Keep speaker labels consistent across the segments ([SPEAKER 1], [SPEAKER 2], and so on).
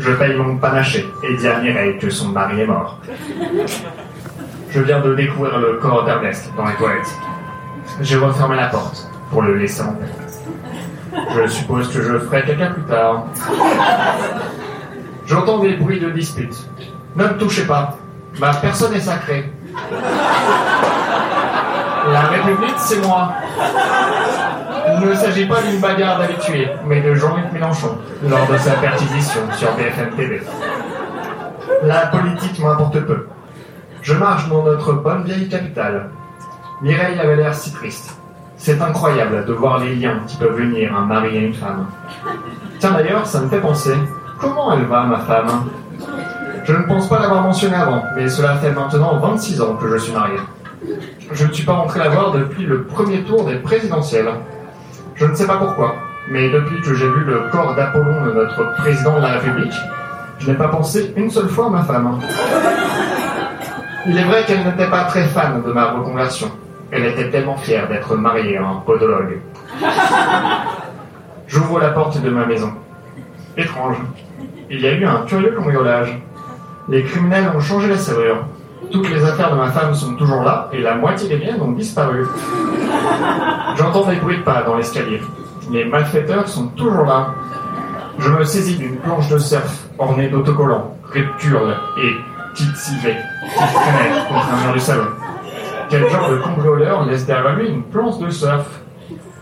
[SPEAKER 1] Je paye mon panaché et dis à Mireille que son mari est mort. Je viens de découvrir le corps d'Ernest dans les toilettes. J'ai refermé la porte pour le laisser en paix. Je suppose que je ferai caca plus tard. J'entends des bruits de dispute. Ne me touchez pas. Ma personne est sacrée. La République, c'est moi. Il ne s'agit pas d'une bagarre d'habitués, mais de Jean-Luc Mélenchon, lors de sa perquisition sur BFM TV. La politique m'importe peu. Je marche dans notre bonne vieille capitale. Mireille avait l'air si triste. C'est incroyable de voir les liens qui peuvent venir un mari et une femme. Tiens d'ailleurs, ça me fait penser, comment elle va ma femme? Je ne pense pas l'avoir mentionné avant, mais cela fait maintenant 26 ans que je suis marié. Je ne suis pas rentré la voir depuis le premier tour des présidentielles. Je ne sais pas pourquoi, mais depuis que j'ai vu le corps d'Apollon de notre président de la République, je n'ai pas pensé une seule fois à ma femme. Il est vrai qu'elle n'était pas très fan de ma reconversion. Elle était tellement fière d'être mariée à un podologue. J'ouvre la porte de ma maison. Étrange. Il y a eu un curieux cambriolage. Les criminels ont changé la serrure. Toutes les affaires de ma femme sont toujours là et la moitié des miennes ont disparu. J'entends des bruits de pas dans l'escalier. Les malfaiteurs sont toujours là. Je me saisis d'une planche de surf ornée d'autocollants, rupturles et titsivés qui traînait contre un mur du salon. Quel genre de cambrioleur laisse derrière lui une planche de surf?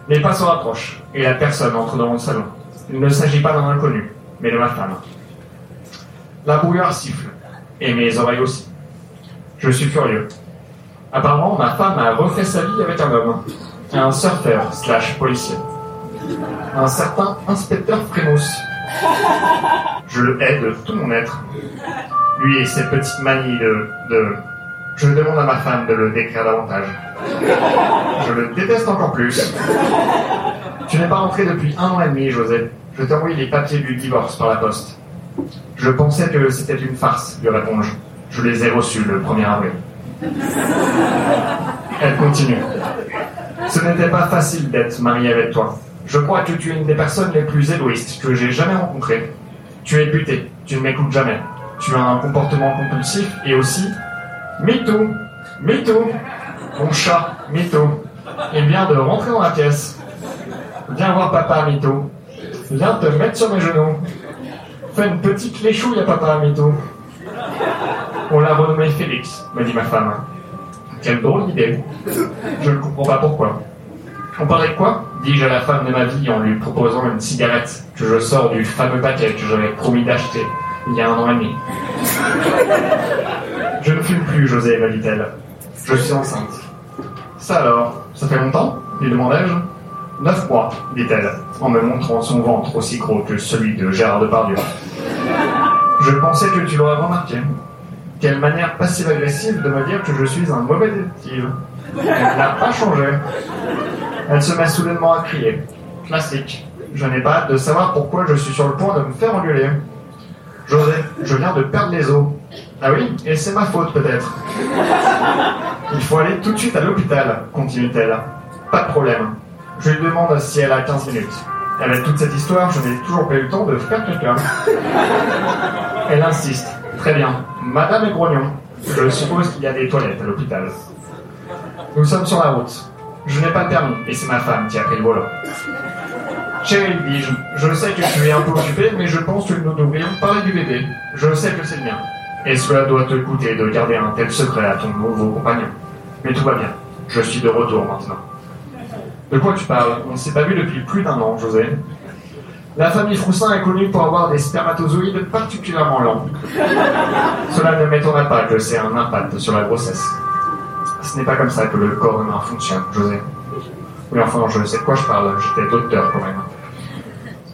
[SPEAKER 1] Les pas se rapprochent et la personne entre dans le salon. Il ne s'agit pas d'un inconnu, mais de ma femme. La brouillard siffle, et mes oreilles aussi. Je suis furieux. Apparemment, ma femme a refait sa vie avec un homme, un surfeur slash policier, un certain inspecteur Frémousse. Je le hais de tout mon être. Lui et ses petites manies de. Je demande à ma femme de le décrire davantage. Je le déteste encore plus. Tu n'es pas rentré depuis un an et demi, José. Je t'ai envoyé les papiers du divorce par la poste. Je pensais que c'était une farce, lui réponds-je. Je les ai reçus le 1er avril. Elle continue. Ce n'était pas facile d'être mariée avec toi. Je crois que tu es une des personnes les plus égoïstes que j'ai jamais rencontrées. Tu es buté, tu ne m'écoutes jamais. Tu as un comportement compulsif et aussi mytho, mytho. Mon chat, mytho. Il vient de rentrer dans la pièce. Viens voir papa, mytho. Viens te mettre sur mes genoux. Fais une petite léchouille à papa, mytho. On l'a renommé Félix, m'a dit ma femme. Quelle drôle d'idée. Je ne comprends pas pourquoi. On parlait de quoi dis-je à la femme de ma vie en lui proposant une cigarette que je sors du fameux paquet que j'avais promis d'acheter il y a un an et demi. Je ne fume plus, José, m'a dit-elle. Je suis enceinte. Ça alors, ça fait longtemps lui demandai-je. Neuf mois, dit-elle, en me montrant son ventre aussi gros que celui de Gérard Depardieu. Je pensais que tu l'aurais remarqué. Quelle manière passive-agressive de me dire que je suis un mauvais détective. Elle n'a pas changé. Elle se met soudainement à crier. Classique. Je n'ai pas de savoir pourquoi je suis sur le point de me faire engueuler. José, je viens de perdre les os. Ah oui, et c'est ma faute peut-être. Il faut aller tout de suite à l'hôpital, continue-t-elle. Pas de problème. Je lui demande si elle a 15 minutes. Avec toute cette histoire, je n'ai toujours pas eu le temps de faire quelqu'un. Elle insiste. Très bien. Madame est grognon. Je suppose qu'il y a des toilettes à l'hôpital. Nous sommes sur la route. Je n'ai pas de permis et c'est ma femme qui a pris le volant. Chérie, dis-je, je sais que tu es un peu occupée, mais je pense que nous devrions parler du bébé. Je sais que c'est le mien. Et cela doit te coûter de garder un tel secret à ton nouveau compagnon? Mais tout va bien. Je suis de retour maintenant. De quoi tu parles? On ne s'est pas vu depuis plus d'un an, José. La famille Froussin est connue pour avoir des spermatozoïdes particulièrement lents. Cela ne m'étonnerait pas que c'est un impact sur la grossesse. Ce n'est pas comme ça que le corps humain fonctionne, José. Oui, enfin, je sais de quoi je parle. J'étais docteur quand même.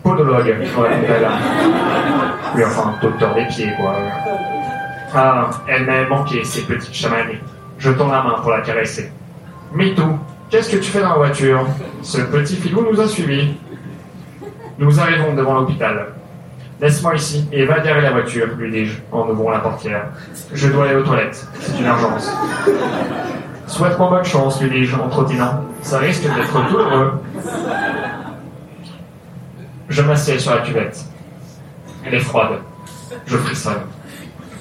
[SPEAKER 1] Podologue, ouais, Oui, enfin, docteur des pieds, quoi. Ah, elle m'a manqué, ces petites chamaneries. Je tends la main pour la caresser. Mitou, qu'est-ce que tu fais dans la voiture? Ce petit filou nous a suivis. Nous arrivons devant l'hôpital. Laisse-moi ici et va derrière la voiture, lui dis-je en ouvrant la portière. Je dois aller aux toilettes. C'est une urgence. Souhaite-moi bonne chance, lui dis-je en trottinant. Ça risque d'être douloureux. Je m'assieds sur la cuvette. Elle est froide. Je frissonne.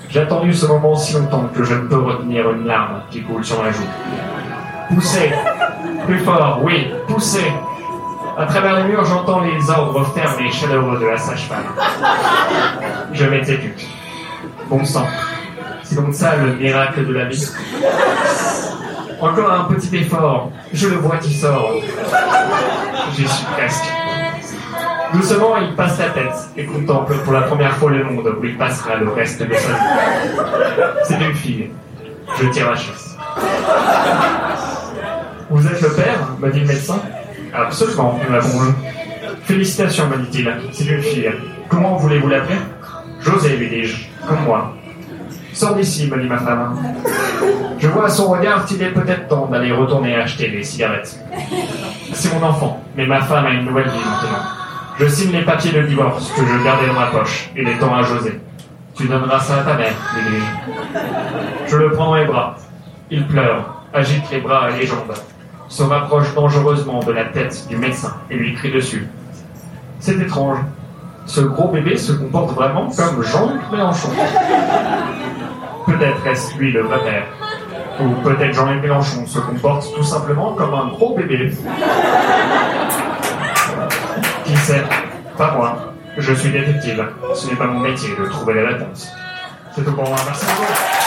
[SPEAKER 1] J'ai attendu ce moment si longtemps que je ne peux retenir une larme qui coule sur ma joue. Poussez Plus fort, oui, poussez À travers les murs, j'entends les ordres fermes et chaleureux de la sage-femme. Je m'exécute. Bon sang. C'est donc ça le miracle de la vie. Encore un petit effort. Je le vois qui sort. J'y suis presque. Doucement, il passe la tête et contemple pour la première fois le monde où il passera le reste de sa vie. C'est une fille. Je tire la chasse. Vous êtes le père m'a dit le médecin. Absolument, nous l'avons vu. Félicitations, m'a dit-il. C'est une fille. Comment voulez-vous l'appeler? José, lui dis-je. Comme moi. Sors d'ici, me dit ma femme. Je vois à son regard qu'il est peut-être temps d'aller retourner acheter des cigarettes. C'est mon enfant, mais ma femme a une nouvelle vie maintenant. Je signe les papiers de divorce que je gardais dans ma poche et les tends à José. Tu donneras ça à ta mère, lui dis-je. Je le prends dans les bras. Il pleure, agite les bras et les jambes, se rapproche dangereusement de la tête du médecin et lui crie dessus. C'est étrange. Ce gros bébé se comporte vraiment comme Jean-Luc Mélenchon. Peut-être est-ce lui le vrai père. Ou peut-être Jean-Luc Mélenchon se comporte tout simplement comme un gros bébé. Qui sait? Pas moi. Je suis détective. Ce n'est pas mon métier de trouver les réponses. C'est tout pour moi. Merci beaucoup.